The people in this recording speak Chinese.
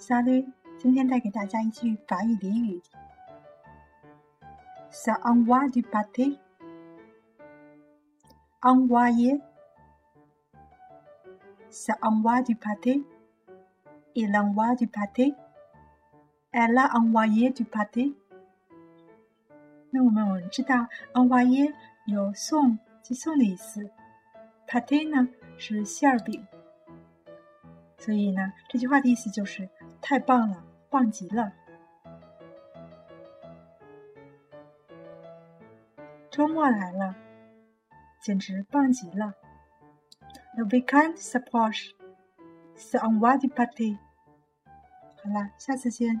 Salut，今天带给大家一句法语俚语：“Ça envoie du pâté。”envoyer。Ça envoie du pâté。Il envoie du pâté。Elle a envoyé du pâté。那我们知道，envoyer 有送、寄送的意思，pâté 呢是馅饼。所以呢，这句话的意思就是太棒了，棒极了。周末来了，简直棒极了。The weekend s u p p r o a c h e s the unwedding party。好啦，下次见。